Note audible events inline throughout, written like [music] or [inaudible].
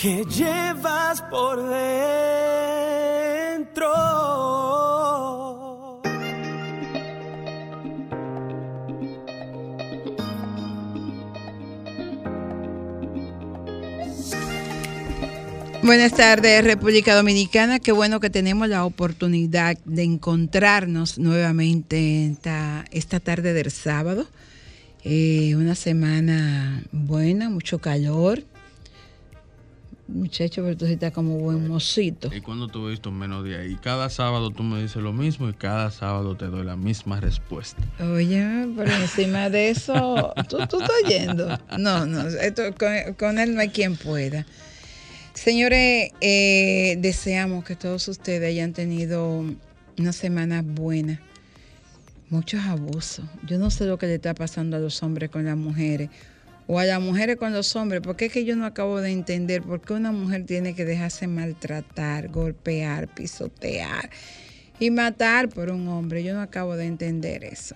que llevas por dentro. Buenas tardes, República Dominicana. Qué bueno que tenemos la oportunidad de encontrarnos nuevamente esta, esta tarde del sábado. Eh, una semana buena, mucho calor. Muchacho, pero tú sí estás como buen mocito. Y cuando tú visto menos de ahí, cada sábado tú me dices lo mismo y cada sábado te doy la misma respuesta. Oye, pero encima de eso, ¿tú, tú estás oyendo? No, no, esto, con, con él no hay quien pueda. Señores, eh, deseamos que todos ustedes hayan tenido una semana buena. Muchos abusos. Yo no sé lo que le está pasando a los hombres con las mujeres o a las mujeres con los hombres, porque es que yo no acabo de entender por qué una mujer tiene que dejarse maltratar, golpear, pisotear y matar por un hombre. Yo no acabo de entender eso.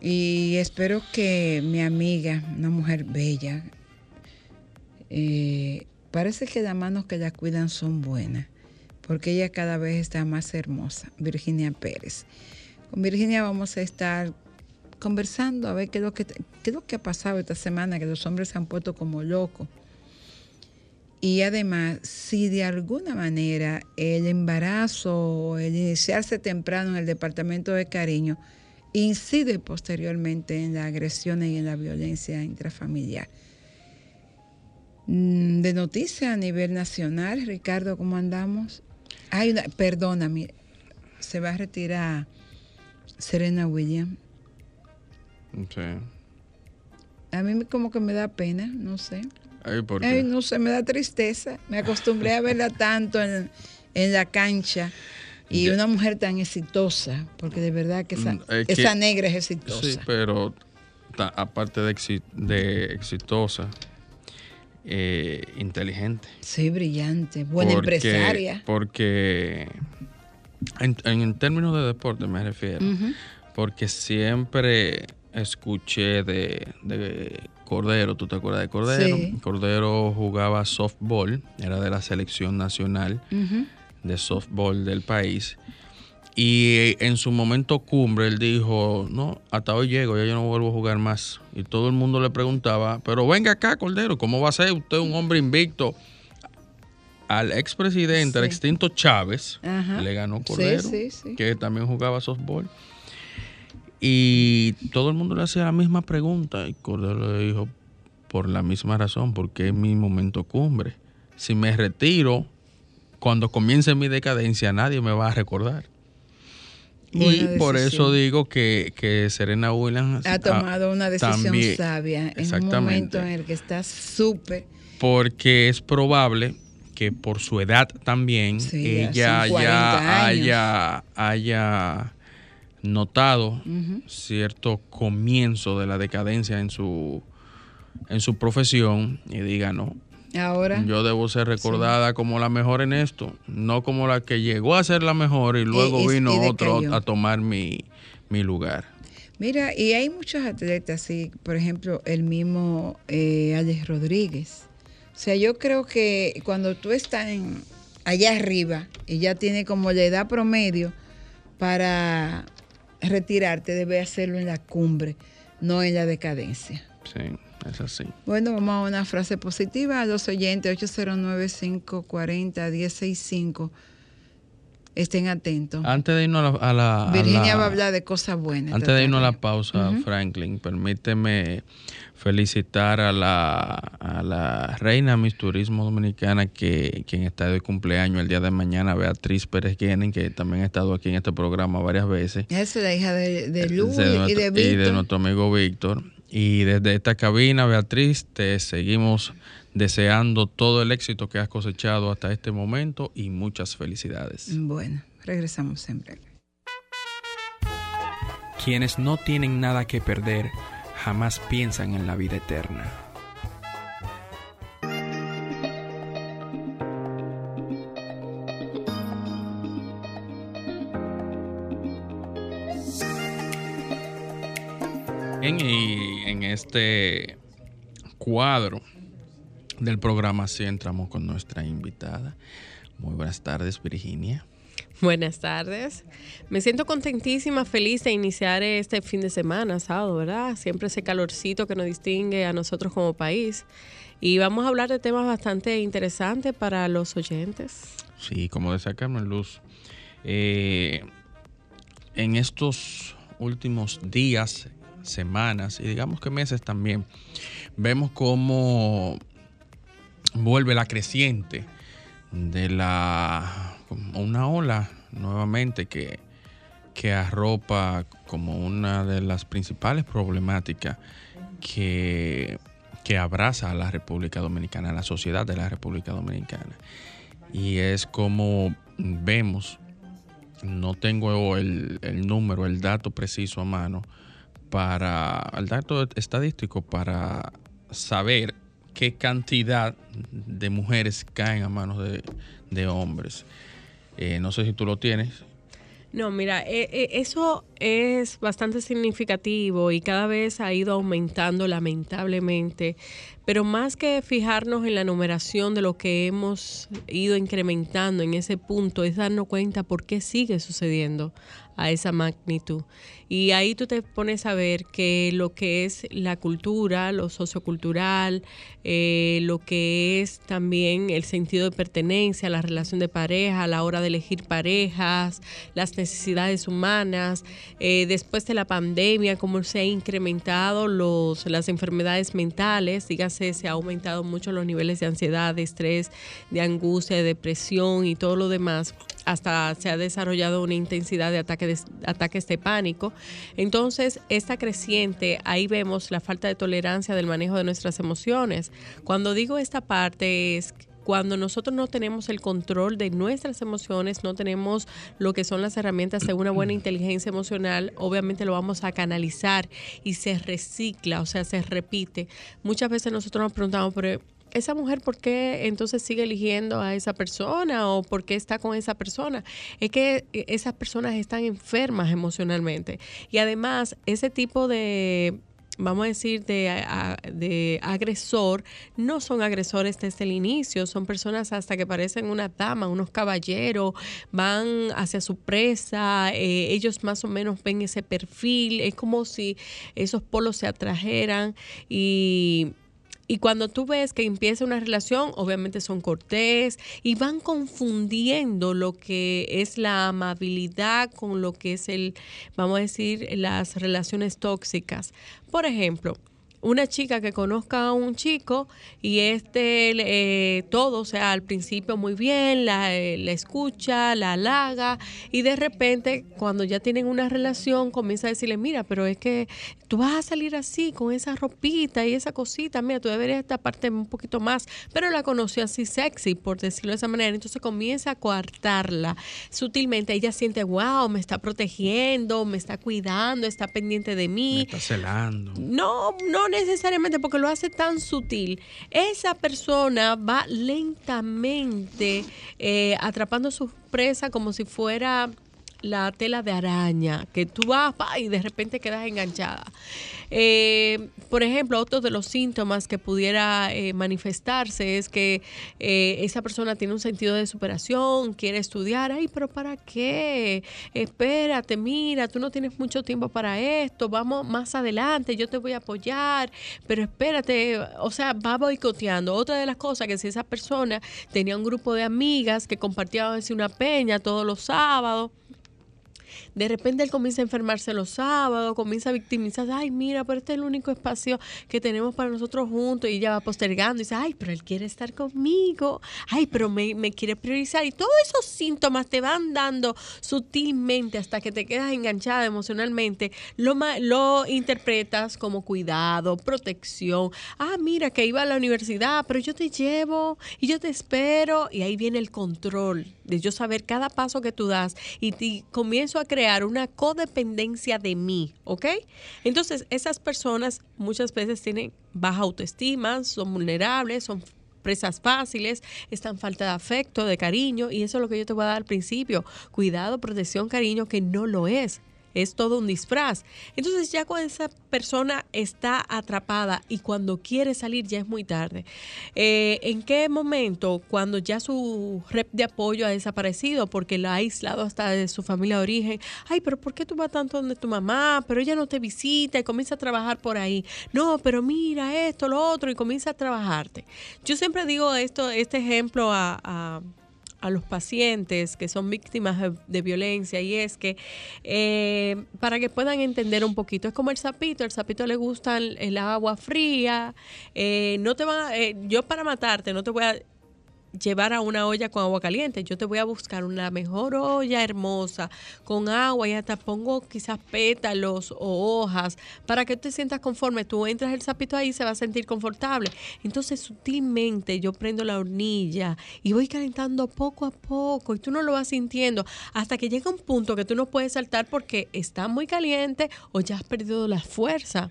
Y espero que mi amiga, una mujer bella, eh, parece que las manos que la cuidan son buenas, porque ella cada vez está más hermosa, Virginia Pérez. Con Virginia vamos a estar conversando a ver qué es lo que, qué es lo que ha pasado esta semana, que los hombres se han puesto como locos. Y además, si de alguna manera el embarazo o el iniciarse temprano en el departamento de cariño incide posteriormente en las agresiones y en la violencia intrafamiliar. Mm, De noticias a nivel nacional, Ricardo, ¿cómo andamos? Hay una, perdóname, se va a retirar Serena Williams. Sí. A mí como que me da pena, no sé. Ay, ¿por Ay, qué? no sé, me da tristeza. Me acostumbré a verla tanto en, en la cancha. Y Ya. una mujer tan exitosa, porque de verdad que esa, Mm, es que- esa negra es exitosa. Sí, pero ta- aparte de, exi- de exitosa, eh, inteligente. Sí, brillante, buena Porque- empresaria. Porque en, en términos de deporte me refiero. Porque siempre escuché de, de Cordero, ¿tú te acuerdas de Cordero? Sí. Cordero jugaba softball, era de la selección nacional de softball del país. Y en su momento cumbre él dijo, no, hasta hoy llego, ya yo no vuelvo a jugar más. Y todo el mundo le preguntaba, pero venga acá, Cordero, ¿cómo va a ser usted un hombre invicto? Al expresidente, al Sí. extinto Chávez, Ajá. le ganó Sí, Cordero, sí, sí. que también jugaba softball. Y todo el mundo le hacía la misma pregunta y Cordero le dijo, por la misma razón, porque es mi momento cumbre. Si me retiro, cuando comience mi decadencia, nadie me va a recordar. Buena y por eso digo que, que Serena Williams Ha tomado una decisión también- sabia en un momento en el que está súper. porque es probable que por su edad también Sí, ella son 40 ya haya, haya notado cierto comienzo de la decadencia en su en su profesión y diga no Ahora, yo debo ser recordada como la mejor en esto no como la que llegó a ser la mejor y luego y- vino y otro a tomar mi, mi lugar mira, y hay muchos atletas, sí, por ejemplo, el mismo eh, Alex Rodríguez. O sea, yo creo que cuando tú estás en, allá arriba y ya tienes como la edad promedio para retirarte, debe hacerlo en la cumbre, no en la decadencia. sí es así Bueno, vamos a una frase positiva a los oyentes 809-540-1065. Estén atentos. antes de irnos a la, a la- a Virginia la- va a hablar de cosas buenas. Antes de irnos a la pausa. Franklin, permíteme felicitar a la, a la reina Miss Turismo Dominicana, que quien está de cumpleaños el día de mañana, Beatriz Pérez Guenen, que también ha estado aquí en este programa varias veces. Esa es la hija de, de Lu de y de Víctor. nuestro amigo Víctor. Y desde esta cabina, Beatriz, te seguimos deseando todo el éxito que has cosechado hasta este momento y muchas felicidades. Bueno, regresamos en breve. Quienes no tienen nada que perder jamás piensan en la vida eterna. En, y en este cuadro del programa sí entramos con nuestra invitada. Muy buenas tardes, Virginia. Buenas tardes. Me siento contentísima, feliz de iniciar este fin de semana, sábado, ¿verdad? Siempre ese calorcito que nos distingue a nosotros como país. Y vamos a hablar de temas bastante interesantes para los oyentes. Sí, como decía Carmen Luz, eh, en estos últimos días, semanas y digamos que meses también, vemos cómo vuelve la creciente de la una ola nuevamente que, que arropa como una de las principales problemáticas que, que abraza a la República Dominicana, a la sociedad de la República Dominicana. Y es como vemos, no tengo el, el número, el dato preciso a mano, para el dato estadístico para saber qué cantidad de mujeres caen a manos de, de hombres. Eh, no sé si tú lo tienes. No, mira, eh, eh, eso es bastante significativo y cada vez ha ido aumentando lamentablemente, pero más que fijarnos en la numeración de lo que hemos ido incrementando en ese punto, es darnos cuenta por qué sigue sucediendo a esa magnitud. Y ahí tú te pones a ver que lo que es la cultura, lo sociocultural, eh, lo que es también el sentido de pertenencia, la relación de pareja, la hora de elegir parejas, las necesidades humanas, eh, después de la pandemia, cómo se ha incrementado los, las enfermedades mentales, dígase, se ha aumentado mucho los niveles de ansiedad, de estrés, de angustia, de depresión y todo lo demás hasta se ha desarrollado una intensidad de, ataque de ataques de pánico. Entonces, esta creciente, ahí vemos la falta de tolerancia del manejo de nuestras emociones. Cuando digo esta parte es cuando nosotros no tenemos el control de nuestras emociones, no tenemos lo que son las herramientas de una buena [clears throat] inteligencia emocional, obviamente lo vamos a canalizar y se recicla, o sea, se repite. Muchas veces nosotros nos preguntamos, pero esa mujer, ¿por qué entonces sigue eligiendo a esa persona o por qué está con esa persona? Es que esas personas están enfermas emocionalmente. Y además, ese tipo de vamos a decir, de, de, agresor, no son agresores desde el inicio, son personas hasta que parecen una dama, unos caballeros, van hacia su presa, eh, ellos más o menos ven ese perfil, es como si esos polos se atrajeran y y cuando tú ves que empieza una relación, obviamente son cortés y van confundiendo lo que es la amabilidad con lo que es el, vamos a decir, las relaciones tóxicas. Por ejemplo, una chica que conozca a un chico y este eh, todo, o sea, al principio muy bien, la, eh, la, escucha, la halaga y de repente cuando ya tienen una relación comienza a decirle, mira, pero es que tú vas a salir así con esa ropita y esa cosita, mira, tú deberías taparte un poquito más, pero la conoció así sexy, por decirlo de esa manera, entonces comienza a coartarla sutilmente, ella siente, wow, me está protegiendo, me está cuidando, está pendiente de mí. Me está celando. No, no necesariamente porque lo hace tan sutil. Esa persona va lentamente eh, atrapando a su presa como si fuera la tela de araña, que tú vas y de repente quedas enganchada. Eh, por ejemplo, otro de los síntomas que pudiera eh, manifestarse es que eh, esa persona tiene un sentido de superación, quiere estudiar, ay, pero ¿para qué? Espérate, mira, tú no tienes mucho tiempo para esto, vamos más adelante, yo te voy a apoyar, pero espérate, o sea, va boicoteando. Otra de las cosas que si esa persona tenía un grupo de amigas que compartían una peña todos los sábados, de repente él comienza a enfermarse los sábados, comienza a victimizarse, ay, mira, pero este es el único espacio que tenemos para nosotros juntos y ella va postergando y dice, ay, pero él quiere estar conmigo, ay, pero me, me quiere priorizar y todos esos síntomas te van dando sutilmente hasta que te quedas enganchada emocionalmente, lo, lo interpretas como cuidado, protección, ah, mira que iba a la universidad, pero yo te llevo y yo te espero y ahí viene el control de yo saber cada paso que tú das y, comienzo a crear una codependencia de mí, ¿ok? Entonces, esas personas muchas veces tienen baja autoestima, son vulnerables, son presas fáciles, están falta de afecto, de cariño, y eso es lo que yo te voy a dar al principio. Cuidado, protección, cariño, que no lo es es todo un disfraz. Entonces ya cuando esa persona está atrapada y cuando quiere salir ya es muy tarde. Eh, ¿En qué momento? Cuando ya su red de apoyo ha desaparecido porque la ha aislado hasta de su familia de origen. Ay, pero ¿por qué tú vas tanto donde tu mamá? Pero ella no te visita y comienza a trabajar por ahí. No, pero mira esto, lo otro y comienza a trabajarte. Yo siempre digo esto, este ejemplo a los pacientes que son víctimas de, violencia y es que eh, para que puedan entender un poquito, es como el sapito, el sapito le gusta el, agua fría, eh, no te va, eh, yo para matarte no te voy a llevar a una olla con agua caliente. Yo te voy a buscar una mejor olla hermosa con agua y hasta pongo quizás pétalos o hojas para que te sientas conforme. Tú entras el sapito ahí se va a sentir confortable. Entonces sutilmente yo prendo la hornilla y voy calentando poco a poco y tú no lo vas sintiendo hasta que llega un punto que tú no puedes saltar porque está muy caliente o ya has perdido la fuerza.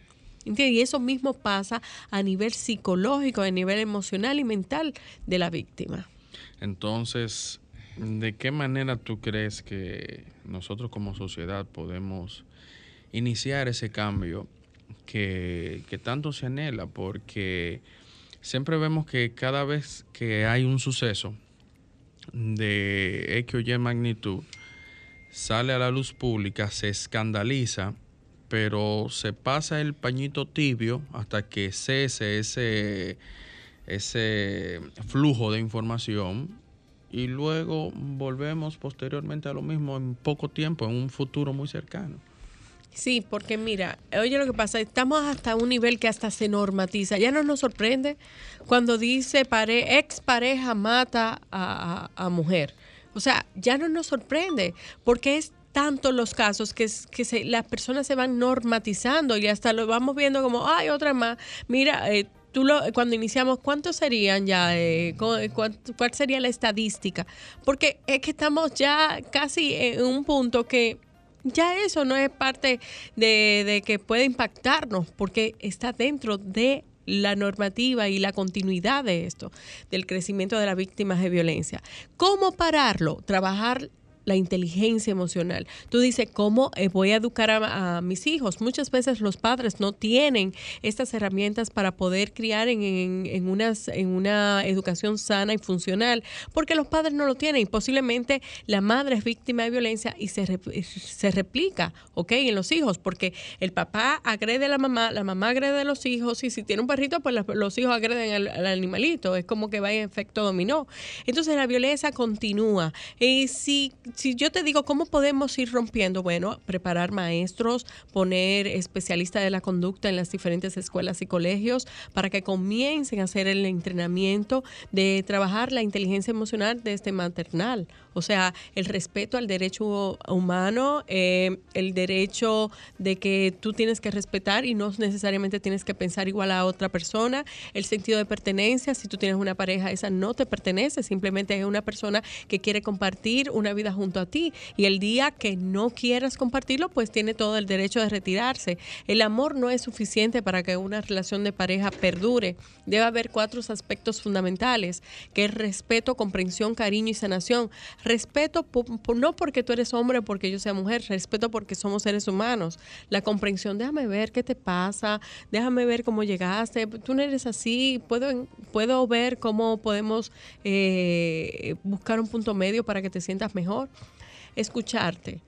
Y eso mismo pasa a nivel psicológico, a nivel emocional y mental de la víctima. Entonces, ¿de qué manera tú crees que nosotros como sociedad podemos iniciar ese cambio que, tanto se anhela? Porque siempre vemos que cada vez que hay un suceso de X o Y magnitud, sale a la luz pública, se escandaliza pero se pasa el pañito tibio hasta que cese ese, ese flujo de información y luego volvemos posteriormente a lo mismo en poco tiempo, en un futuro muy cercano. Sí, porque mira, oye lo que pasa, estamos hasta un nivel que hasta se normatiza. Ya no nos sorprende cuando dice ex pareja mata a, a, a mujer. O sea, ya no nos sorprende porque es tanto los casos que, se, las personas se van normatizando y hasta lo vamos viendo como, ay, otra más. Mira, eh, tú lo, cuando iniciamos, ¿cuántos serían ya? Eh, ¿cuál, sería la estadística? Porque es que estamos ya casi en un punto que ya eso no es parte de, de que puede impactarnos, porque está dentro de la normativa y la continuidad de esto, del crecimiento de las víctimas de violencia. ¿Cómo pararlo? Trabajar la inteligencia emocional. Tú dices, ¿cómo eh, voy a educar a, mis hijos? Muchas veces los padres no tienen estas herramientas para poder criar en, en, en una educación sana y funcional, porque los padres no lo tienen y posiblemente la madre es víctima de violencia y se, se replica, ¿ok? En los hijos, porque el papá agrede a la mamá, la mamá agrede a los hijos y si tiene un perrito, pues los hijos agreden al, al animalito. Es como que va en efecto dominó. Entonces la violencia continúa. Y si si yo te digo cómo podemos ir rompiendo, bueno, preparar maestros, poner especialistas de la conducta en las diferentes escuelas y colegios para que comiencen a hacer el entrenamiento de trabajar la inteligencia emocional desde maternal. O sea, el respeto al derecho humano, eh, el derecho de que tú tienes que respetar y no necesariamente tienes que pensar igual a otra persona, el sentido de pertenencia, si tú tienes una pareja, esa no te pertenece, simplemente es una persona que quiere compartir una vida a ti y el día que no quieras compartirlo, pues tiene todo el derecho de retirarse. El amor no es suficiente para que una relación de pareja perdure. Debe haber cuatro aspectos fundamentales, que es respeto, comprensión, cariño y sanación. Respeto no porque tú eres hombre, porque yo sea mujer, respeto porque somos seres humanos. La comprensión, déjame ver qué te pasa, déjame ver cómo llegaste, tú no eres así, puedo, puedo ver cómo podemos eh, buscar un punto medio para que te sientas mejor escucharte.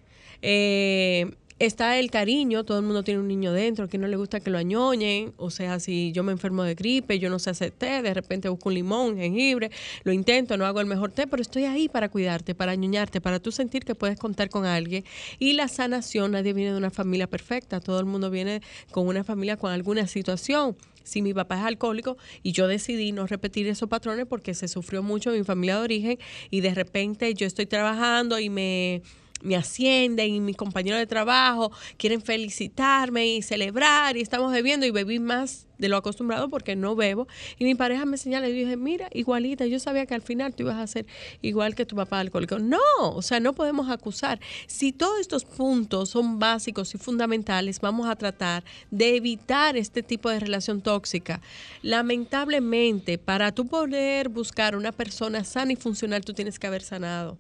Eh, está el cariño, todo el mundo tiene un niño dentro, que no le gusta que lo añoñen, o sea, si yo me enfermo de gripe, yo no sé hacer té, de repente busco un limón, jengibre, lo intento, no hago el mejor té, pero estoy ahí para cuidarte, para añoñarte, para tú sentir que puedes contar con alguien. Y la sanación, nadie viene de una familia perfecta, todo el mundo viene con una familia con alguna situación si mi papá es alcohólico y yo decidí no repetir esos patrones porque se sufrió mucho en mi familia de origen y de repente yo estoy trabajando y me me ascienden y mis compañeros de trabajo quieren felicitarme y celebrar y estamos bebiendo y bebí más de lo acostumbrado porque no bebo. Y mi pareja me señala y dije, mira, igualita, yo sabía que al final tú ibas a ser igual que tu papá alcohólico. No, o sea, no podemos acusar. Si todos estos puntos son básicos y fundamentales, vamos a tratar de evitar este tipo de relación tóxica. Lamentablemente, para tú poder buscar una persona sana y funcional, tú tienes que haber sanado.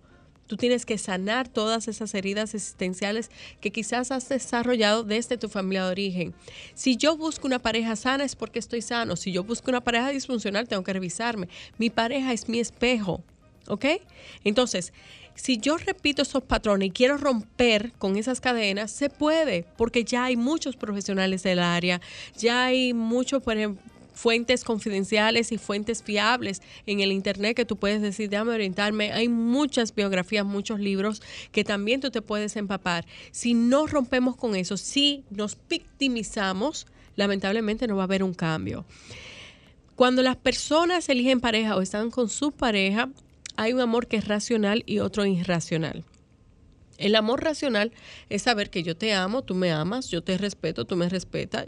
Tú tienes que sanar todas esas heridas existenciales que quizás has desarrollado desde tu familia de origen. Si yo busco una pareja sana es porque estoy sano. Si yo busco una pareja disfuncional, tengo que revisarme. Mi pareja es mi espejo. ¿Ok? Entonces, si yo repito esos patrones y quiero romper con esas cadenas, se puede, porque ya hay muchos profesionales del área, ya hay muchos, por ejemplo, fuentes confidenciales y fuentes fiables en el Internet que tú puedes decir, déjame orientarme. Hay muchas biografías, muchos libros que también tú te puedes empapar. Si no rompemos con eso, si nos victimizamos, lamentablemente no va a haber un cambio. Cuando las personas eligen pareja o están con su pareja, hay un amor que es racional y otro irracional. El amor racional es saber que yo te amo, tú me amas, yo te respeto, tú me respetas,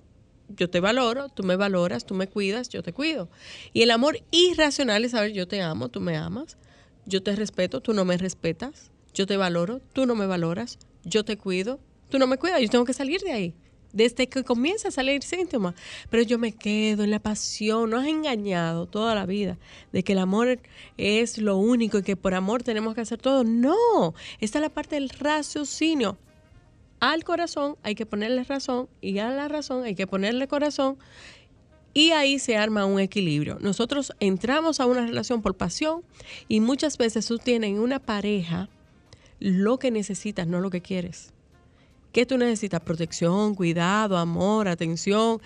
yo te valoro, tú me valoras, tú me cuidas, yo te cuido. Y el amor irracional es saber, yo te amo, tú me amas, yo te respeto, tú no me respetas, yo te valoro, tú no me valoras, yo te cuido, tú no me cuidas, yo tengo que salir de ahí. Desde que comienza a salir síntomas, pero yo me quedo en la pasión, no has engañado toda la vida de que el amor es lo único y que por amor tenemos que hacer todo. No, esta es la parte del raciocinio al corazón hay que ponerle razón y a la razón hay que ponerle corazón y ahí se arma un equilibrio. Nosotros entramos a una relación por pasión y muchas veces tú tienes en una pareja lo que necesitas, no lo que quieres. ¿Qué tú necesitas? Protección, cuidado, amor, atención.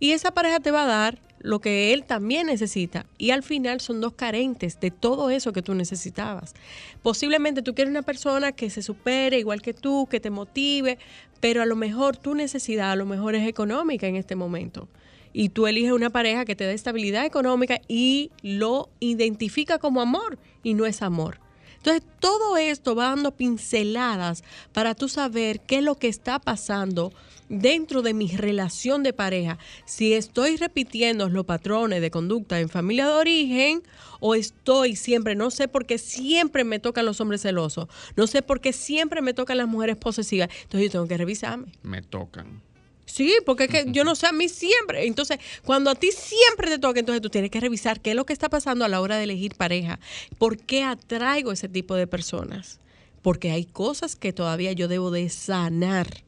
Y esa pareja te va a dar lo que él también necesita. Y al final son dos carentes de todo eso que tú necesitabas. Posiblemente tú quieres una persona que se supere igual que tú, que te motive, pero a lo mejor tu necesidad a lo mejor es económica en este momento. Y tú eliges una pareja que te dé estabilidad económica y lo identifica como amor y no es amor. Entonces, todo esto va dando pinceladas para tú saber qué es lo que está pasando dentro de mi relación de pareja, si estoy repitiendo los patrones de conducta en familia de origen o estoy siempre, no sé por qué siempre me tocan los hombres celosos, no sé por qué siempre me tocan las mujeres posesivas, entonces yo tengo que revisarme. Me tocan. Sí, porque es que yo no sé, a mí siempre. Entonces, cuando a ti siempre te toca, entonces tú tienes que revisar qué es lo que está pasando a la hora de elegir pareja. ¿Por qué atraigo ese tipo de personas? Porque hay cosas que todavía yo debo de sanar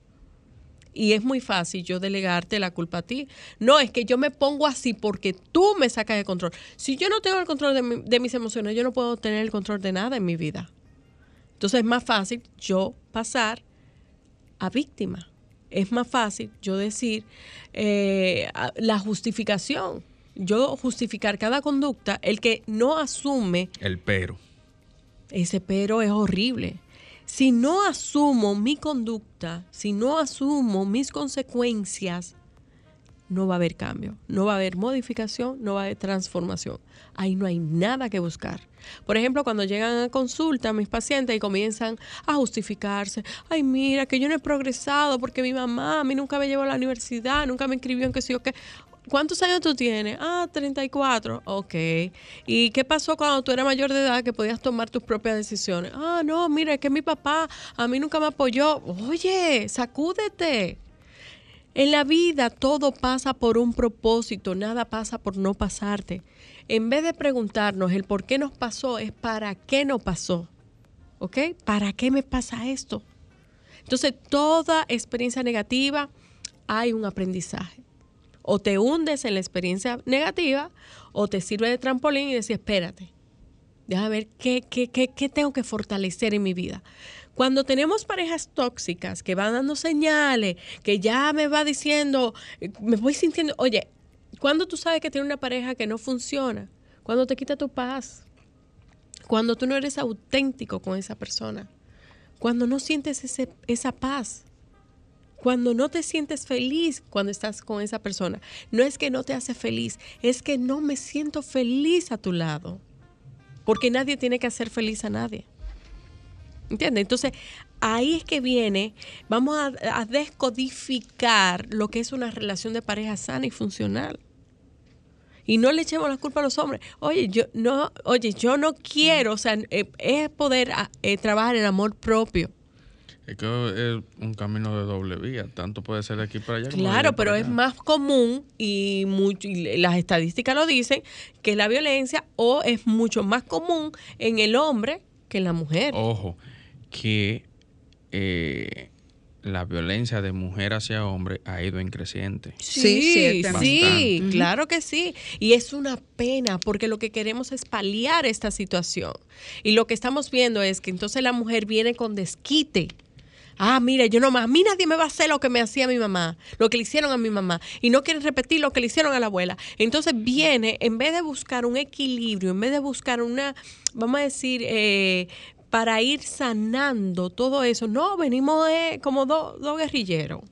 y es muy fácil yo delegarte la culpa a ti. No, es que yo me pongo así porque tú me sacas de control. Si yo no tengo el control de, de mis emociones, yo no puedo tener el control de nada en mi vida. Entonces es más fácil yo pasar a víctima. Es más fácil yo decir eh, la justificación. Yo justificar cada conducta, el que no asume... El pero. Ese pero es horrible si no asumo mi conducta, si no asumo mis consecuencias, no va a haber cambio, no va a haber modificación, no va a haber transformación. Ahí no hay nada que buscar. Por ejemplo, cuando llegan a consulta mis pacientes y comienzan a justificarse, ay, mira, que yo no he progresado porque mi mamá a mí nunca me llevó a la universidad, nunca me inscribió en que sí o qué. ¿Cuántos años tú tienes? Ah, 34. Ok. ¿Y qué pasó cuando tú eras mayor de edad que podías tomar tus propias decisiones? Ah, no, mira, es que mi papá a mí nunca me apoyó. Oye, sacúdete. En la vida todo pasa por un propósito, nada pasa por no pasarte. En vez de preguntarnos el por qué nos pasó, es para qué nos pasó. ¿Ok? ¿Para qué me pasa esto? Entonces, toda experiencia negativa hay un aprendizaje o te hundes en la experiencia negativa o te sirve de trampolín y decís, espérate, déjame ver qué, qué, qué, qué tengo que fortalecer en mi vida. Cuando tenemos parejas tóxicas que van dando señales, que ya me va diciendo, eh, me voy sintiendo, oye, cuando tú sabes que tiene una pareja que no funciona? Cuando te quita tu paz. Cuando tú no eres auténtico con esa persona. Cuando no sientes ese, esa paz. Cuando no te sientes feliz cuando estás con esa persona. No es que no te hace feliz, es que no me siento feliz a tu lado. Porque nadie tiene que hacer feliz a nadie. ¿Entiendes? Entonces, ahí es que viene, vamos a, a, descodificar lo que es una relación de pareja sana y funcional. Y no le echemos la culpa a los hombres. Oye, yo no, oye, yo no quiero, o sea, eh, es poder eh, trabajar en amor propio. Es que es un camino de doble vía, tanto puede ser de aquí para allá. Claro, pero es más común y, mucho, y las estadísticas lo dicen que la violencia o es mucho más común en el hombre que en la mujer. Ojo, que eh, la violencia de mujer hacia hombre ha ido en creciente. Sí, sí, sí claro que sí. Y es una pena porque lo que queremos es paliar esta situación. Y lo que estamos viendo es que entonces la mujer viene con desquite. Ah, mire, yo no más, a mí nadie me va a hacer lo que me hacía mi mamá, lo que le hicieron a mi mamá, y no quieren repetir lo que le hicieron a la abuela. Entonces viene, en vez de buscar un equilibrio, en vez de buscar una, vamos a decir, eh, para ir sanando todo eso. No, venimos de, como dos guerrilleros.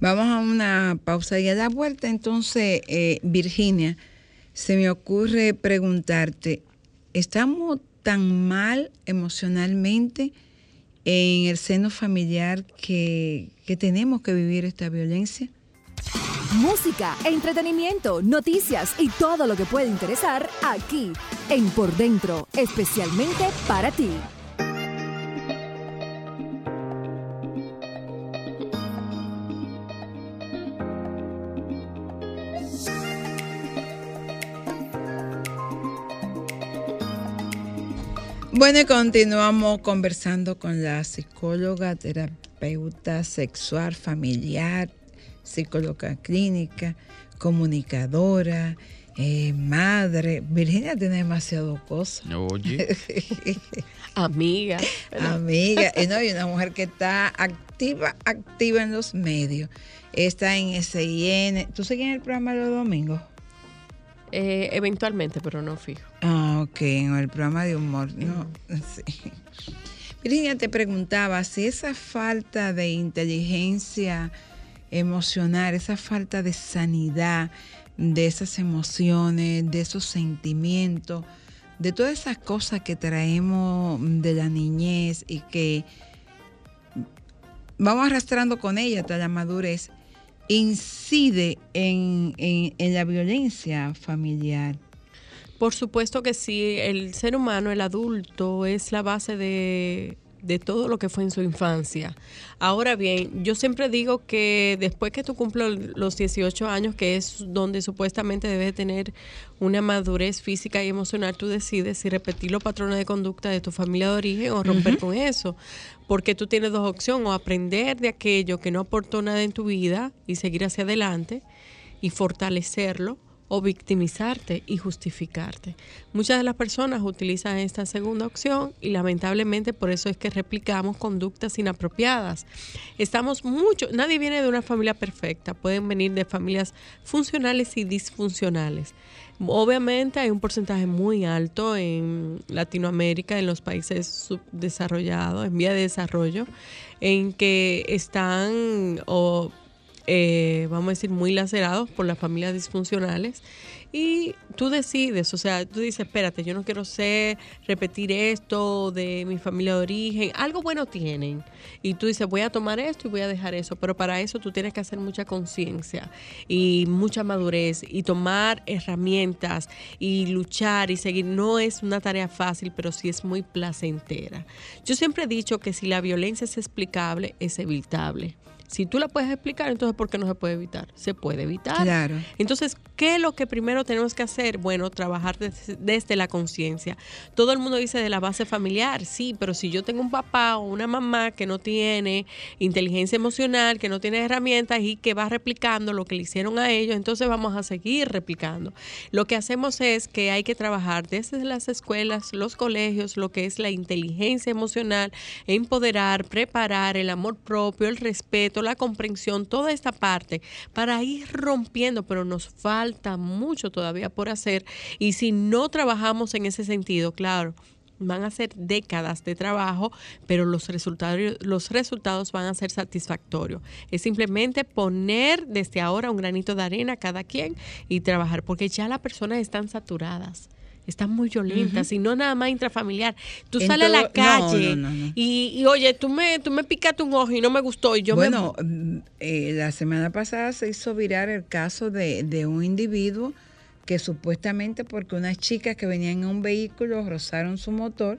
Vamos a una pausa y a la vuelta. Entonces, eh, Virginia, se me ocurre preguntarte, ¿estamos tan mal emocionalmente en el seno familiar que, que tenemos que vivir esta violencia? Música, entretenimiento, noticias y todo lo que puede interesar aquí en Por Dentro, especialmente para ti. Bueno, y continuamos conversando con la psicóloga, terapeuta sexual familiar, psicóloga clínica, comunicadora, eh, madre. Virginia tiene demasiado cosas. Oye. [laughs] Amiga. Amiga. [laughs] Y no, y una mujer que está activa, activa en los medios. Está en SIN. ¿Tú sigues en el programa de los domingos? Eh, eventualmente, pero no fijo. Ah, ok, en el programa de humor. No, [laughs] sí. Virginia te preguntaba si esa falta de inteligencia emocional, esa falta de sanidad de esas emociones, de esos sentimientos, de todas esas cosas que traemos de la niñez y que vamos arrastrando con ella hasta la madurez, incide en, en, en la violencia familiar. Por supuesto que sí, el ser humano, el adulto, es la base de, de todo lo que fue en su infancia. Ahora bien, yo siempre digo que después que tú cumples los 18 años, que es donde supuestamente debes tener una madurez física y emocional, tú decides si repetir los patrones de conducta de tu familia de origen o romper con eso. Porque tú tienes dos opciones, o aprender de aquello que no aportó nada en tu vida y seguir hacia adelante y fortalecerlo o victimizarte y justificarte. Muchas de las personas utilizan esta segunda opción y lamentablemente por eso es que replicamos conductas inapropiadas. Estamos mucho, nadie viene de una familia perfecta, pueden venir de familias funcionales y disfuncionales. Obviamente hay un porcentaje muy alto en Latinoamérica, en los países subdesarrollados, en vía de desarrollo, en que están o eh, vamos a decir, muy lacerados por las familias disfuncionales. Y tú decides, o sea, tú dices, espérate, yo no quiero ser, repetir esto de mi familia de origen. Algo bueno tienen. Y tú dices, voy a tomar esto y voy a dejar eso. Pero para eso tú tienes que hacer mucha conciencia y mucha madurez y tomar herramientas y luchar y seguir. No es una tarea fácil, pero sí es muy placentera. Yo siempre he dicho que si la violencia es explicable, es evitable Si tú la puedes explicar, entonces ¿por qué no se puede evitar? Se puede evitar. Claro. Entonces, ¿qué es lo que primero tenemos que hacer? Bueno, trabajar desde, desde la conciencia. Todo el mundo dice de la base familiar, sí, pero si yo tengo un papá o una mamá que no tiene inteligencia emocional, que no tiene herramientas y que va replicando lo que le hicieron a ellos, entonces vamos a seguir replicando. Lo que hacemos es que hay que trabajar desde las escuelas, los colegios, lo que es la inteligencia emocional, empoderar, preparar el amor propio, el respeto, la comprensión, toda esta parte para ir rompiendo, pero nos falta mucho todavía por hacer y si no trabajamos en ese sentido, claro, van a ser décadas de trabajo, pero los resultados, los resultados van a ser satisfactorios. Es simplemente poner desde ahora un granito de arena a cada quien y trabajar, porque ya las personas están saturadas están muy violentas y no nada más intrafamiliar. Tú sales a la calle no, no, no. Y, y, oye, tú me, tú me picaste un ojo y no me gustó y yo bueno, mm, eh, la semana pasada se hizo virar el caso de, de un individuo que supuestamente porque unas chicas que venían en un vehículo rozaron su motor,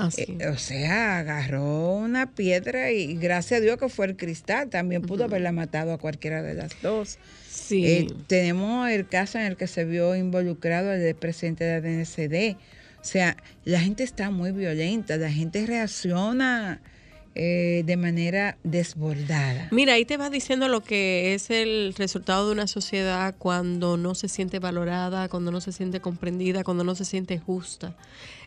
Ah, sí. eh, o sea, agarró una piedra y gracias a Dios que fue el cristal, también pudo haberla matado a cualquiera de las dos. sí. Eh, tenemos el caso en el que se vio involucrado el presidente de la DNCD. O sea, la gente está muy violenta, la gente reacciona eh, de manera desbordada. Mira, ahí te vas diciendo lo que es el resultado de una sociedad cuando no se siente valorada, cuando no se siente comprendida, cuando no se siente justa.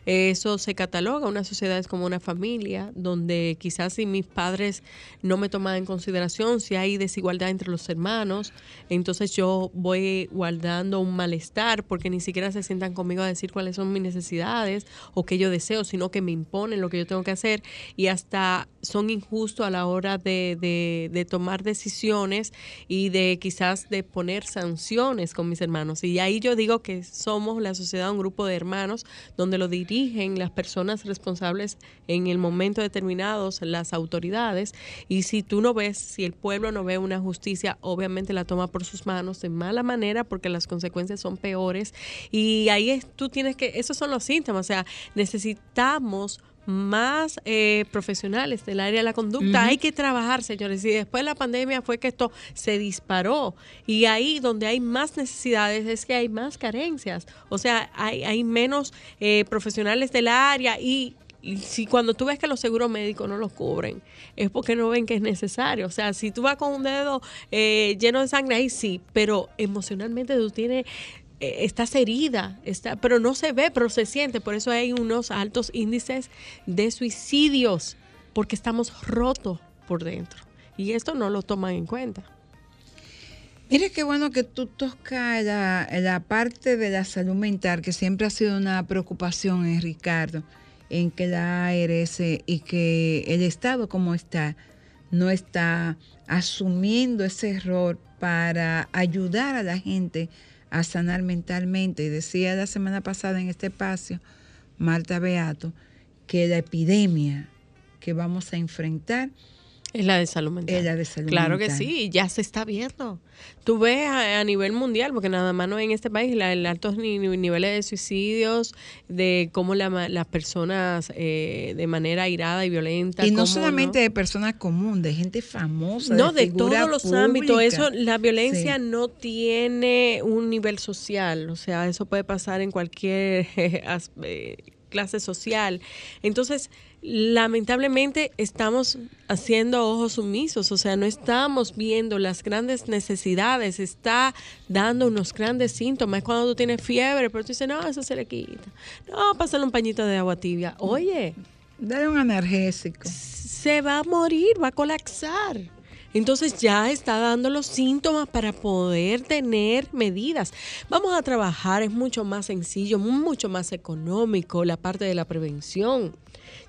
Eso se cataloga, una sociedad es como una familia, donde quizás si mis padres no me toman en consideración, si hay desigualdad entre los hermanos, entonces yo voy guardando un malestar porque ni siquiera se sientan conmigo a decir cuáles son mis necesidades o qué yo deseo, sino que me imponen lo que yo tengo que hacer y hasta son injustos a la hora de, de- tomar decisiones y de quizás de poner sanciones con mis hermanos. Y ahí yo digo que somos la sociedad, un grupo de hermanos donde lo dirigen las personas responsables en el momento determinados, las autoridades. Y si tú no ves, si el pueblo no ve una justicia, obviamente la toma por sus manos de mala manera porque las consecuencias son peores. Y ahí es- tú tienes que, esos son los síntomas, o sea, necesitamos más eh, profesionales del área de la conducta. Hay que trabajar, señores. Y después de la pandemia fue que esto se disparó. Y ahí donde hay más necesidades es que hay más carencias. O sea, hay, hay menos eh, profesionales del área y y si cuando tú ves que los seguros médicos no los cubren, es porque no ven que es necesario. O sea, si tú vas con un dedo eh, lleno de sangre, ahí sí, pero emocionalmente tú tienes, estás herida, está, pero no se ve, pero se siente. Por eso hay unos altos índices de suicidios, porque estamos rotos por dentro. Y esto no lo toman en cuenta. Mira qué bueno que tú tocas la, la parte de la salud mental, que siempre ha sido una preocupación en Ricardo, en que la ARS y que el Estado como está, no está asumiendo ese error para ayudar a la gente a sanar mentalmente. Y decía la semana pasada en este espacio, Marta Beato, que la epidemia que vamos a enfrentar Es la de salud mental. es la de salud Claro que sí, ya se está viendo. Tú ves a, a nivel mundial, porque nada más no en este país, la, el altos ni- ni- niveles de suicidios, de cómo la las personas eh, de manera irada y violenta. Y no cómo solamente de personas comunes, de gente famosa. no, de todos los pública. ámbitos. Eso, la violencia Sí. no tiene un nivel social. O sea, eso puede pasar en cualquier [laughs] eh, clase social. Entonces, lamentablemente estamos haciendo ojos sumisos. O sea, no estamos viendo las grandes necesidades. Está dando unos grandes síntomas. Es cuando tú tienes fiebre, pero tú dices, no, eso se le quita. No, pásale un pañito de agua tibia. Oye, Dale un analgésico. se va a morir, va a colapsar. Entonces ya está dando los síntomas para poder tener medidas. Vamos a trabajar, es mucho más sencillo, mucho más económico la parte de la prevención.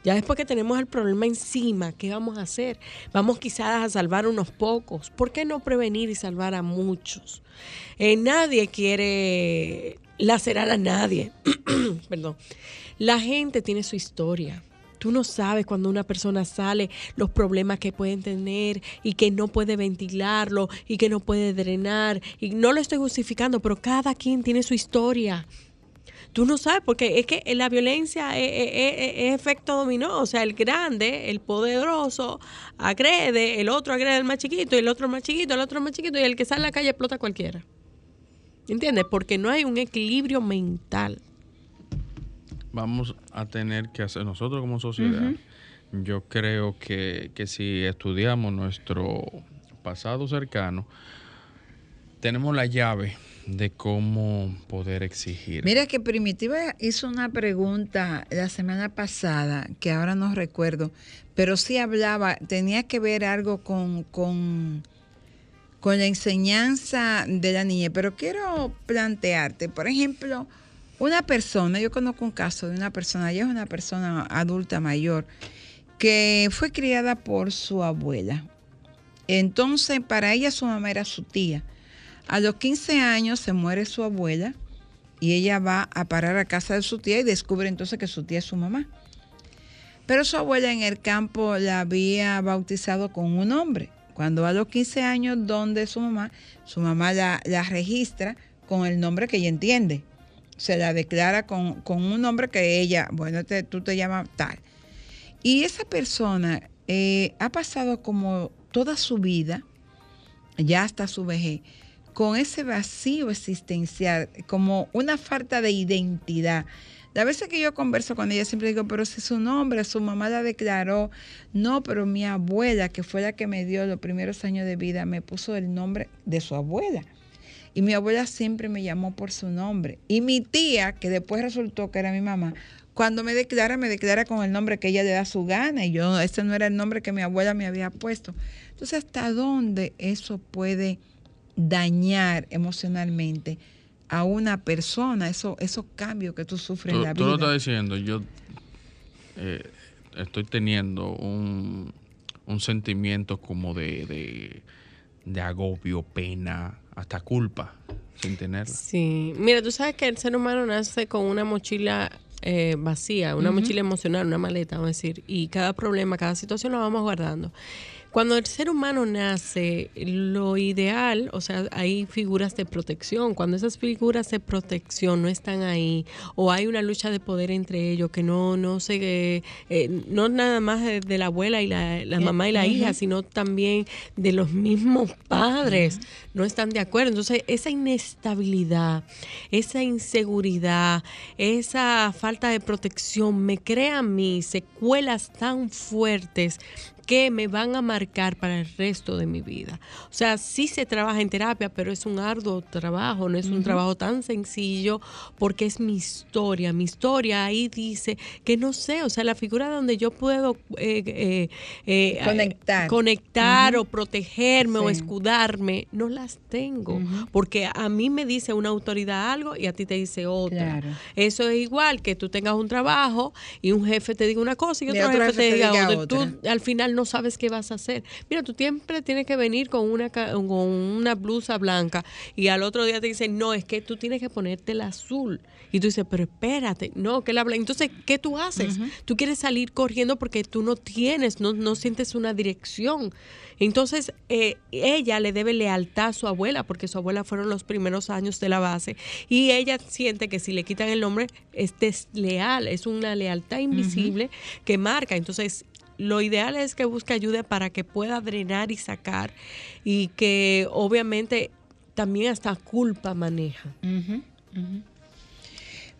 Ya después que tenemos el problema encima, ¿qué vamos a hacer? Vamos quizás a salvar unos pocos. ¿Por qué no prevenir y salvar a muchos? Eh, nadie quiere lacerar a nadie. [clears throat] Perdón. La gente tiene su historia. Tú no sabes cuando una persona sale los problemas que pueden tener y que no puede ventilarlo y que no puede drenar. Y no lo estoy justificando, pero cada quien tiene su historia. Tú no sabes, porque es que la violencia es, es- es- es efecto dominó. O sea, el grande, el poderoso, agrede, el otro agrede al más chiquito, y el otro más chiquito, el otro más chiquito, y el que sale a la calle explota a cualquiera. ¿Entiendes? Porque no hay un equilibrio mental. vamos a tener que hacer nosotros como sociedad. Yo creo que, que si estudiamos nuestro pasado cercano, tenemos la llave de cómo poder exigir. Mira que Primitiva hizo una pregunta la semana pasada, que ahora no recuerdo, pero sí hablaba, tenía que ver algo con, con, con la enseñanza de la niña, pero quiero plantearte, por ejemplo, una persona, yo conozco un caso de una persona, ella es una persona adulta mayor, que fue criada por su abuela. Entonces, para ella su mamá era su tía. A los 15 años se muere su abuela y ella va a parar a casa de su tía y descubre entonces que su tía es su mamá. Pero su abuela en el campo la había bautizado con un nombre. Cuando a los 15 años donde su mamá, su mamá la, la registra con el nombre que ella entiende. Se la declara con, con un nombre que ella, bueno, tú te llamas tal. Y esa persona eh, ha pasado como toda su vida, ya hasta su vejez, con ese vacío existencial, como una falta de identidad. La veces que yo converso con ella siempre digo, pero si su nombre, su mamá la declaró, no, pero mi abuela, que fue la que me dio los primeros años de vida, me puso el nombre de su abuela. Y mi abuela siempre me llamó por su nombre. Y mi tía, que después resultó que era mi mamá, cuando me declara, me declara con el nombre que ella le da su gana. Y yo, ese no era el nombre que mi abuela me había puesto. Entonces, ¿hasta dónde eso puede dañar emocionalmente a una persona? Eso, esos cambios que tú sufres Tú, en la tú lo vida. estás diciendo, yo eh, estoy teniendo un, un sentimiento como de, de, de agobio, pena, hasta culpa, sin tenerla. Sí, mira, tú sabes que el ser humano nace con una mochila eh, vacía, una mochila emocional, una maleta, vamos a decir, y cada problema, cada situación la vamos guardando. Cuando el ser humano nace, lo ideal, o sea, hay figuras de protección. Cuando esas figuras de protección no están ahí, o hay una lucha de poder entre ellos, que no, no se, eh, no nada más de, de la abuela y la, la mamá y la hija, sino también de los mismos padres, no están de acuerdo. Entonces, esa inestabilidad, esa inseguridad, esa falta de protección me crea a mí secuelas tan fuertes que me van a marcar para el resto de mi vida. O sea, sí se trabaja en terapia, pero es un arduo trabajo, no es un trabajo tan sencillo porque es mi historia. Mi historia ahí dice que no sé, o sea, la figura donde yo puedo eh, eh, eh, Conectar. conectar o protegerme o escudarme, no las tengo. Porque a mí me dice una autoridad algo y a ti te dice otra. Claro. Eso es igual que tú tengas un trabajo y un jefe te diga una cosa y Y otro, jefe, jefe te diga, otra. Tú al final no sabes qué vas a hacer. Mira, tú siempre tienes que venir con una, con una blusa blanca y al otro día te dicen, no, es que tú tienes que ponerte la azul. Y tú dices, pero espérate, no, que la blanca. Entonces, ¿qué tú haces? Tú quieres salir corriendo porque tú no tienes, no, no sientes una dirección. Entonces, eh, ella le debe lealtad a su abuela, porque su abuela fueron los primeros años de la base. Y ella siente que si le quitan el nombre, es desleal, es una lealtad invisible que marca. Entonces, lo ideal es que busque ayuda para que pueda drenar y sacar y que obviamente también hasta culpa maneja.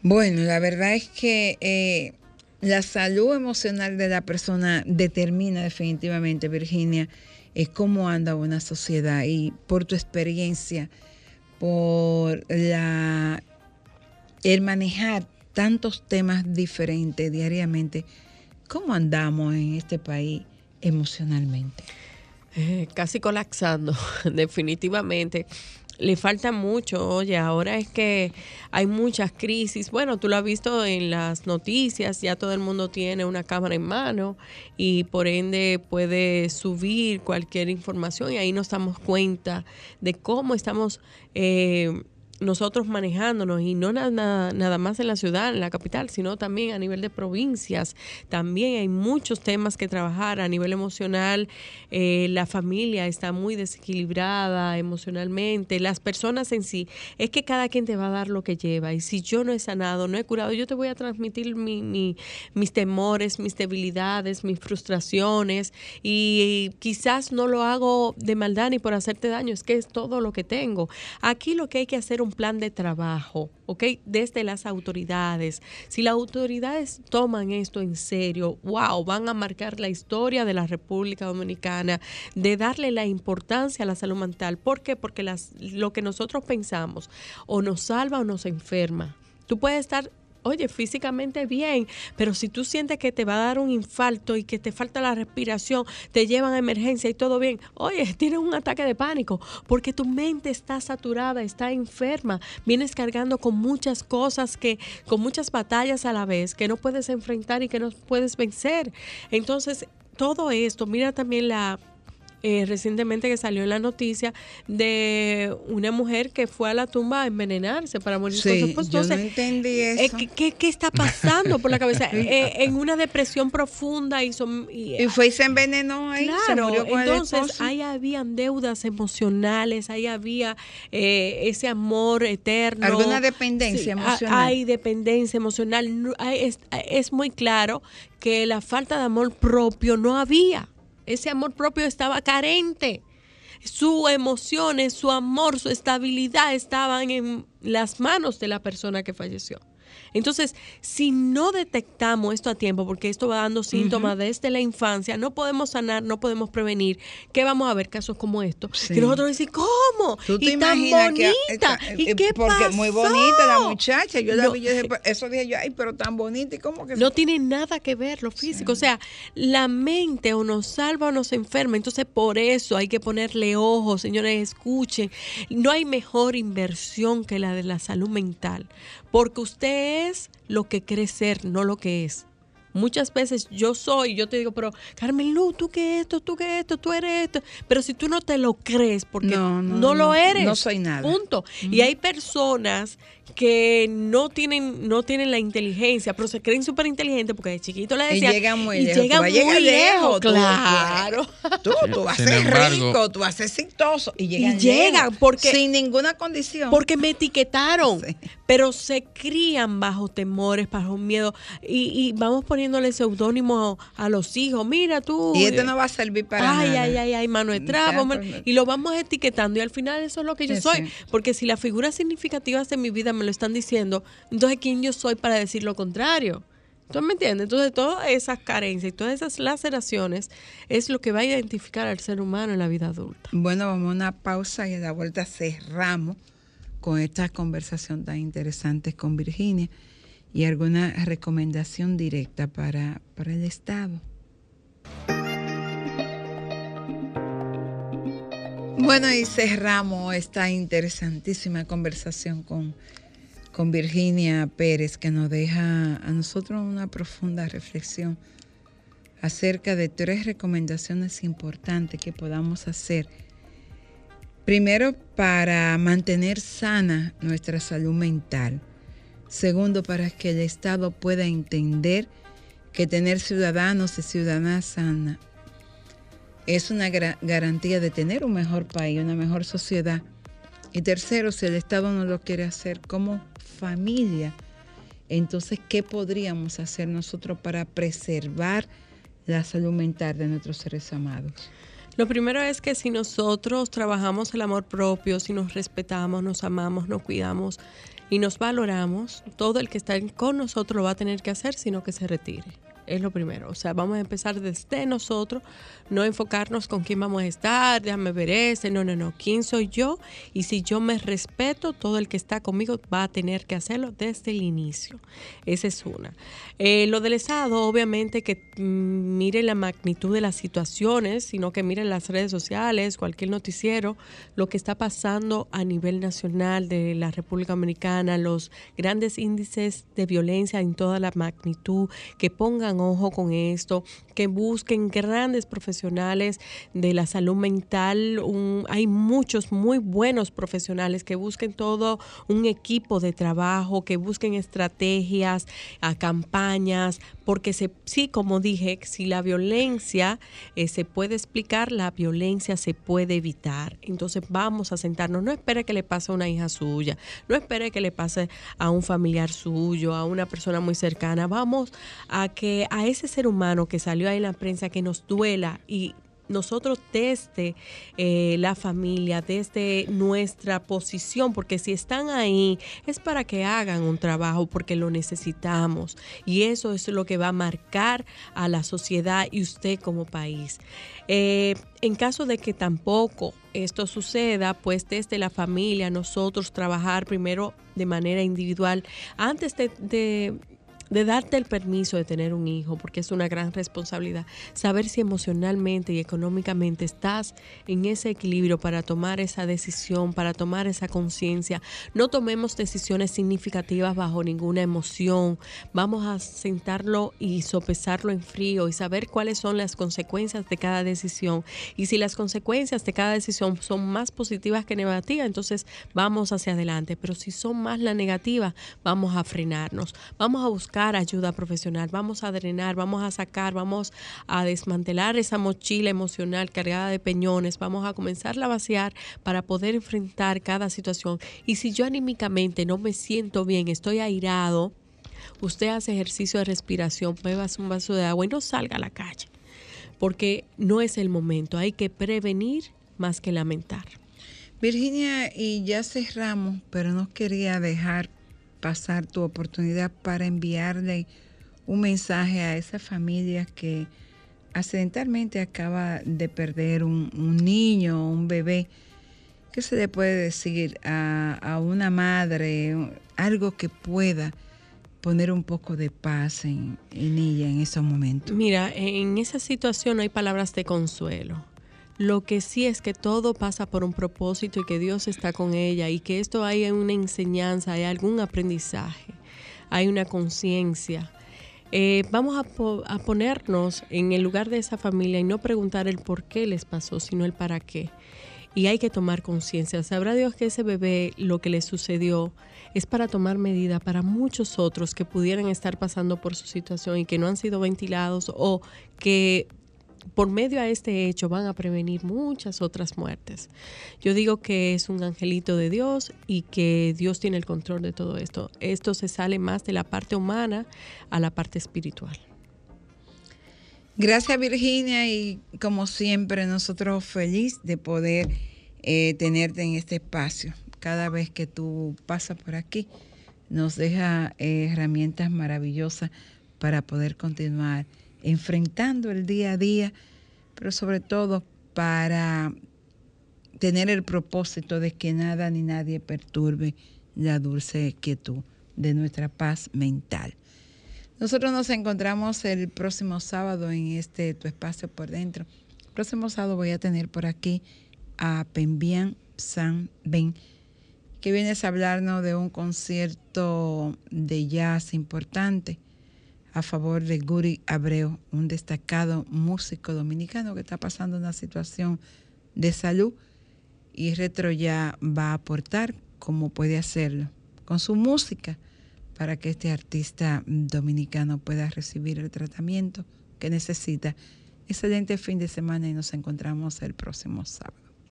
Bueno, la verdad es que eh, la salud emocional de la persona determina definitivamente, Virginia, eh, cómo anda una sociedad y por tu experiencia, por la el manejar tantos temas diferentes diariamente, ¿cómo andamos en este país emocionalmente? Eh, casi colapsando, [laughs] definitivamente. Le falta mucho, oye, ahora es que hay muchas crisis. Bueno, tú lo has visto en las noticias, ya todo el mundo tiene una cámara en mano y por ende puede subir cualquier información y ahí nos damos cuenta de cómo estamos eh, nosotros manejándonos y no nada, nada más en la ciudad, en la capital, sino también a nivel de provincias. También hay muchos temas que trabajar a nivel emocional. Eh, la familia está muy desequilibrada emocionalmente. Las personas en sí, es que cada quien te va a dar lo que lleva. Y si yo no he sanado, no he curado, yo te voy a transmitir mi, mis temores, mis debilidades, mis frustraciones. Y quizás no lo hago de maldad ni por hacerte daño, es que es todo lo que tengo. Aquí lo que hay que hacer un plan de trabajo, ¿ok? Desde las autoridades. Si las autoridades toman esto en serio, wow, van a marcar la historia de la República Dominicana, de darle la importancia a la salud mental. ¿Por qué? Porque las, lo que nosotros pensamos o nos salva o nos enferma. Tú puedes estar oye, físicamente bien, pero si tú sientes que te va a dar un infarto y que te falta la respiración, te llevan a emergencia y todo bien, oye, [laughs] tienes un ataque de pánico porque tu mente está saturada, está enferma, vienes cargando con muchas cosas que, con muchas batallas a la vez que no puedes enfrentar y que no puedes vencer. Entonces, todo esto, mira también la eh, recientemente que salió en la noticia de una mujer que fue a la tumba a envenenarse para morir sí, con su Yo no entendí eh, eso. ¿qué, qué, está pasando por la cabeza? [laughs] Eh, en una depresión profunda y, son, y, fue y se envenenó ahí. Claro, entonces ahí habían deudas emocionales, ahí había ese amor eterno. ¿Alguna dependencia emocional? Hay dependencia emocional. Es, es muy claro que la falta de amor propio no había. Ese amor propio estaba carente. Su emociones, su amor, su estabilidad estaban en las manos de la persona que falleció. Entonces, si no detectamos esto a tiempo, porque esto va dando síntomas desde la infancia, no podemos sanar, no podemos prevenir, que vamos a ver casos como estos. Que nosotros decimos, ¿cómo? ¿Tú te y tan bonita. ¿Y eh, qué porque muy bonita la muchacha. Yo la vi, yo dije, eso dije yo, ay, pero tan bonita. ¿Y cómo que No tiene nada que ver lo físico. O sea, la mente o nos salva o nos enferma. Entonces, por eso hay que ponerle ojos, señores, escuchen. No hay mejor inversión que la de la salud mental. Porque usted es lo que cree ser, no lo que es. Muchas veces yo soy, yo te digo, pero Carmen Lu, tú qué esto, tú qué esto, tú eres esto. Pero si tú no te lo crees, porque no, lo eres. No soy nada. Punto. Y hay personas que no tienen no tienen la inteligencia, pero se creen súper inteligentes porque de chiquito le decían. Y llegan muy y lejos. Llegan muy lejos, claro. Tú, tú, vas a ser rico, tú vas a ser exitoso. Y llegan, y llegan porque, sin ninguna condición. Porque me etiquetaron. Pero se crían bajo temores, bajo miedo. Y, y vamos poniéndole seudónimo a los hijos. Mira tú. Y esto no va a servir para ay, nada. Ay, ay, ay, mano de trapo. Y lo vamos etiquetando. Y al final eso es lo que yo soy. Porque si las figuras significativas de mi vida me lo están diciendo, entonces ¿quién yo soy para decir lo contrario? ¿Tú me entiendes? Entonces todas esas carencias y todas esas laceraciones es lo que va a identificar al ser humano en la vida adulta. Bueno, vamos a una pausa y a la vuelta cerramos con esta conversación tan interesante con Virginia y alguna recomendación directa para, para el Estado. Bueno, y cerramos esta interesantísima conversación con, con Virginia Pérez, que nos deja a nosotros una profunda reflexión acerca de tres recomendaciones importantes que podamos hacer. Primero, para mantener sana nuestra salud mental. Segundo, para que el Estado pueda entender que tener ciudadanos y ciudadanas sanas es una garantía de tener un mejor país, una mejor sociedad. Y tercero, si el Estado no lo quiere hacer como familia, entonces, ¿qué podríamos hacer nosotros para preservar la salud mental de nuestros seres amados? Lo primero es que si nosotros trabajamos el amor propio, si nos respetamos, nos amamos, nos cuidamos y nos valoramos, todo el que está con nosotros lo va a tener que hacer, sino que se retire. Es lo primero. O sea, vamos a empezar desde nosotros, no enfocarnos con quién vamos a estar, déjame ver ese, no, no, no. ¿Quién soy yo? Y si yo me respeto, todo el que está conmigo va a tener que hacerlo desde el inicio. Esa es una. Eh, lo del Estado, obviamente, que mm, mire la magnitud de las situaciones, sino que mire las redes sociales, cualquier noticiero, lo que está pasando a nivel nacional de la República Dominicana, los grandes índices de violencia en toda la magnitud, que pongan ojo con esto, que busquen grandes profesionales de la salud mental. hay muchos muy buenos profesionales que busquen todo un equipo de trabajo, que busquen estrategias, a campañas, porque se, sí, como dije, si la violencia eh, se puede explicar, la violencia se puede evitar. Entonces vamos a sentarnos, no espere que le pase a una hija suya, no espere que le pase a un familiar suyo, a una persona muy cercana, vamos a que a ese ser humano que salió ahí en la prensa que nos duela y nosotros desde eh, la familia, desde nuestra posición, porque si están ahí es para que hagan un trabajo, porque lo necesitamos. Y eso es lo que va a marcar a la sociedad y usted como país. Eh, en caso de que tampoco esto suceda, pues desde la familia nosotros trabajar primero de manera individual antes de de darte el permiso de tener un hijo, porque es una gran responsabilidad, saber si emocionalmente y económicamente estás en ese equilibrio para tomar esa decisión, para tomar esa conciencia. No tomemos decisiones significativas bajo ninguna emoción. Vamos a sentarlo y sopesarlo en frío y saber cuáles son las consecuencias de cada decisión. Y si las consecuencias de cada decisión son más positivas que negativas, entonces vamos hacia adelante. Pero si son más la negativa, vamos a frenarnos. Vamos a buscar ayuda profesional, vamos a drenar, vamos a sacar, vamos a desmantelar esa mochila emocional cargada de peñones, vamos a comenzarla a vaciar para poder enfrentar cada situación. Y si yo anímicamente no me siento bien, estoy airado, usted hace ejercicio de respiración, bebas un vaso de agua y no salga a la calle, porque no es el momento, hay que prevenir más que lamentar. Virginia, y ya cerramos, pero no quería dejar pasar tu oportunidad para enviarle un mensaje a esa familia que accidentalmente acaba de perder un, niño, un bebé. ¿Qué se le puede decir a, una madre? Algo que pueda poner un poco de paz en, en ella en esos momentos. Mira, en esa situación no hay palabras de consuelo lo que sí es que todo pasa por un propósito y que Dios está con ella y que esto hay una enseñanza, hay algún aprendizaje, hay una conciencia. Eh, vamos a, ponernos en el lugar de esa familia y no preguntar el por qué les pasó, sino el para qué. Y hay que tomar conciencia. Sabrá Dios que ese bebé lo que le sucedió es para tomar medida para muchos otros que pudieran estar pasando por su situación y que no han sido ventilados o que por medio a este hecho van a prevenir muchas otras muertes. Yo digo que es un angelito de Dios y que Dios tiene el control de todo esto. Esto se sale más de la parte humana a la parte espiritual. Gracias Virginia y como siempre nosotros feliz de poder eh, tenerte en este espacio. Cada vez que tú pasas por aquí nos deja eh, herramientas maravillosas para poder continuar enfrentando el día a día, pero sobre todo para tener el propósito de que nada ni nadie perturbe la dulce quietud de nuestra paz mental. Nosotros nos encontramos el próximo sábado en este tu espacio por dentro. El próximo sábado voy a tener por aquí a Pembian San Ben, que viene a hablarnos de un concierto de jazz importante a favor de Guri Abreu, un destacado músico dominicano que está pasando una situación de salud y Retro ya va a aportar cómo puede hacerlo con su música para que este artista dominicano pueda recibir el tratamiento que necesita. Excelente fin de semana y nos encontramos el próximo sábado.